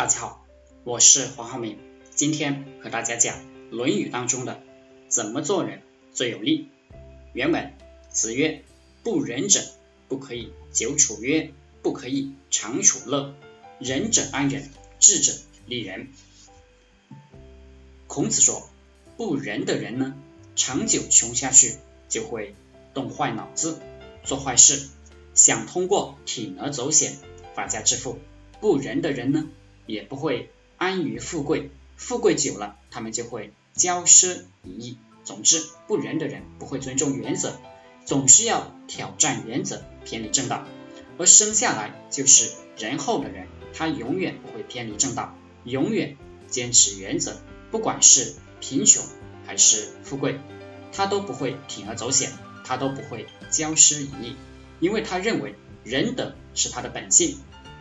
大家好，我是黄浩明，今天和大家讲《论语》当中的怎么做人最有利。原文：子曰：“不仁者，不可以久处曰，不可以长处乐。仁者安人，智者利人。”孔子说，不仁的人呢，长久穷下去就会动坏脑子，做坏事，想通过铤而走险发家致富。不仁的人呢？也不会安于富贵，富贵久了，他们就会骄奢淫逸。总之，不仁的人不会尊重原则，总是要挑战原则，偏离正道。而生下来就是仁厚的人，他永远不会偏离正道，永远坚持原则，不管是贫穷还是富贵，他都不会铤而走险，他都不会骄奢淫逸，因为他认为仁德是他的本性，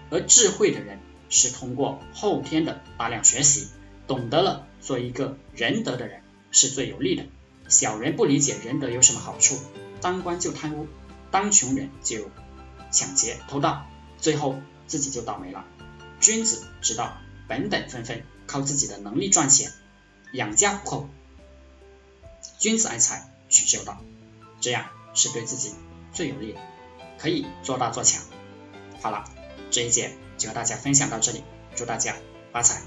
而智慧的人。是通过后天的大量学习，懂得了做一个仁德的人是最有利的。小人不理解仁德有什么好处，当官就贪污，当穷人就抢劫偷盗，最后自己就倒霉了。君子知道本本分分，靠自己的能力赚钱，养家糊口。君子爱财，取之有道，这样是对自己最有利的，可以做大做强。好了，这一节。就和大家分享到这里，祝大家发财。